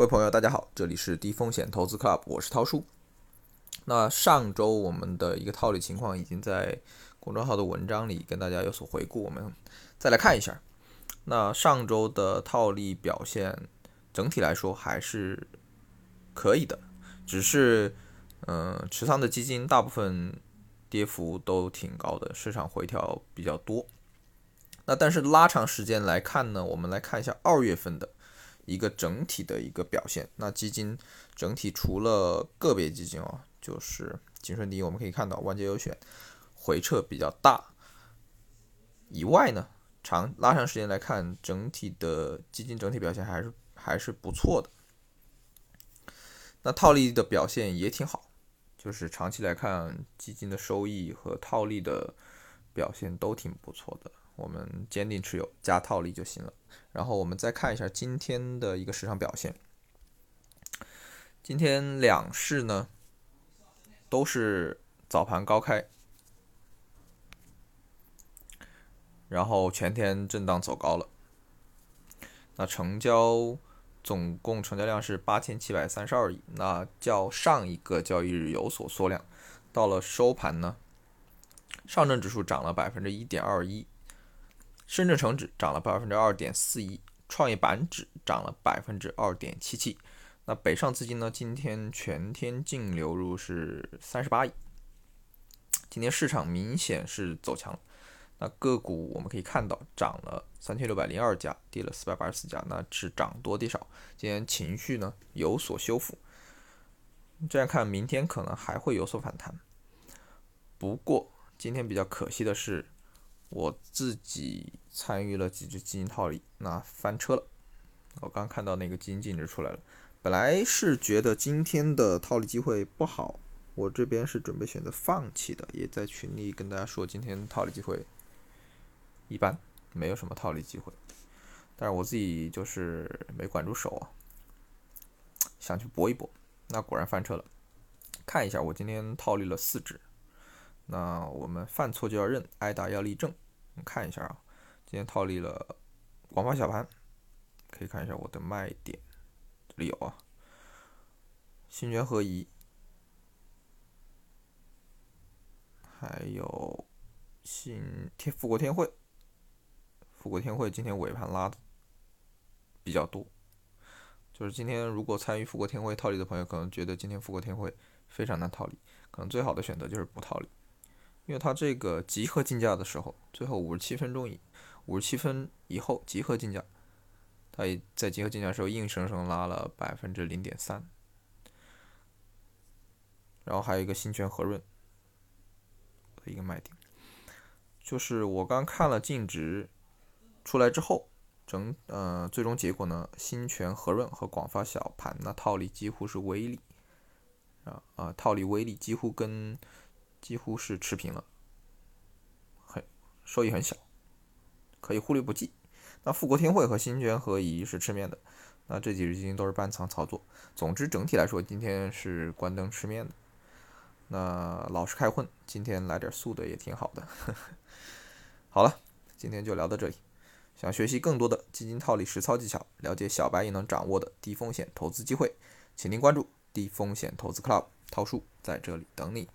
各位朋友，大家好，这里是低风险投资 Club，我是涛叔。那上周我们的一个套利情况已经在公众号的文章里跟大家有所回顾，我们再来看一下。那上周的套利表现整体来说还是可以的，只是嗯，持仓的基金大部分跌幅都挺高的，市场回调比较多。那但是拉长时间来看呢，我们来看一下二月份的。一个整体的一个表现，那基金整体除了个别基金哦，就是景顺迪，我们可以看到万捷优选回撤比较大以外呢，长拉长时间来看，整体的基金整体表现还是还是不错的。那套利的表现也挺好，就是长期来看，基金的收益和套利的表现都挺不错的。我们坚定持有加套利就行了。然后我们再看一下今天的一个市场表现。今天两市呢都是早盘高开，然后全天震荡走高了。那成交总共成交量是八千七百三十二亿，那较上一个交易日有所缩量。到了收盘呢，上证指数涨了百分之一点二一。深圳成指涨了百分之二点四一，创业板指涨了百分之二点七七。那北上资金呢？今天全天净流入是三十八亿。今天市场明显是走强了。那个股我们可以看到，涨了三千六百零二家，跌了四百八十四家，那是涨多跌少。今天情绪呢有所修复，这样看，明天可能还会有所反弹。不过今天比较可惜的是。我自己参与了几只基金套利，那翻车了。我刚看到那个基金净值出来了，本来是觉得今天的套利机会不好，我这边是准备选择放弃的，也在群里跟大家说，今天套利机会一般，没有什么套利机会。但是我自己就是没管住手啊，想去搏一搏，那果然翻车了。看一下，我今天套利了四只。那我们犯错就要认，挨打要立正。我们看一下啊，今天套利了广发小盘，可以看一下我的卖点，这里有啊，新泉合一，还有新天富国天汇，富国天汇今天尾盘拉的比较多，就是今天如果参与富国天汇套利的朋友，可能觉得今天富国天汇非常难套利，可能最好的选择就是不套利。因为它这个集合竞价的时候，最后五十七分钟以五十七分以后集合竞价，它也在集合竞价时候硬生生拉了百分之零点三，然后还有一个新泉和润的一个卖点，就是我刚看了净值出来之后，整呃最终结果呢，新泉和润和广发小盘那套利几乎是微利，啊啊套利微利几乎跟。几乎是持平了，很收益很小，可以忽略不计。那富国天惠和新泉合一是吃面的，那这几只基金都是半仓操作。总之整体来说，今天是关灯吃面的。那老实开混，今天来点素的也挺好的。好了，今天就聊到这里。想学习更多的基金套利实操技巧，了解小白也能掌握的低风险投资机会，请您关注低风险投资 Club，涛叔在这里等你。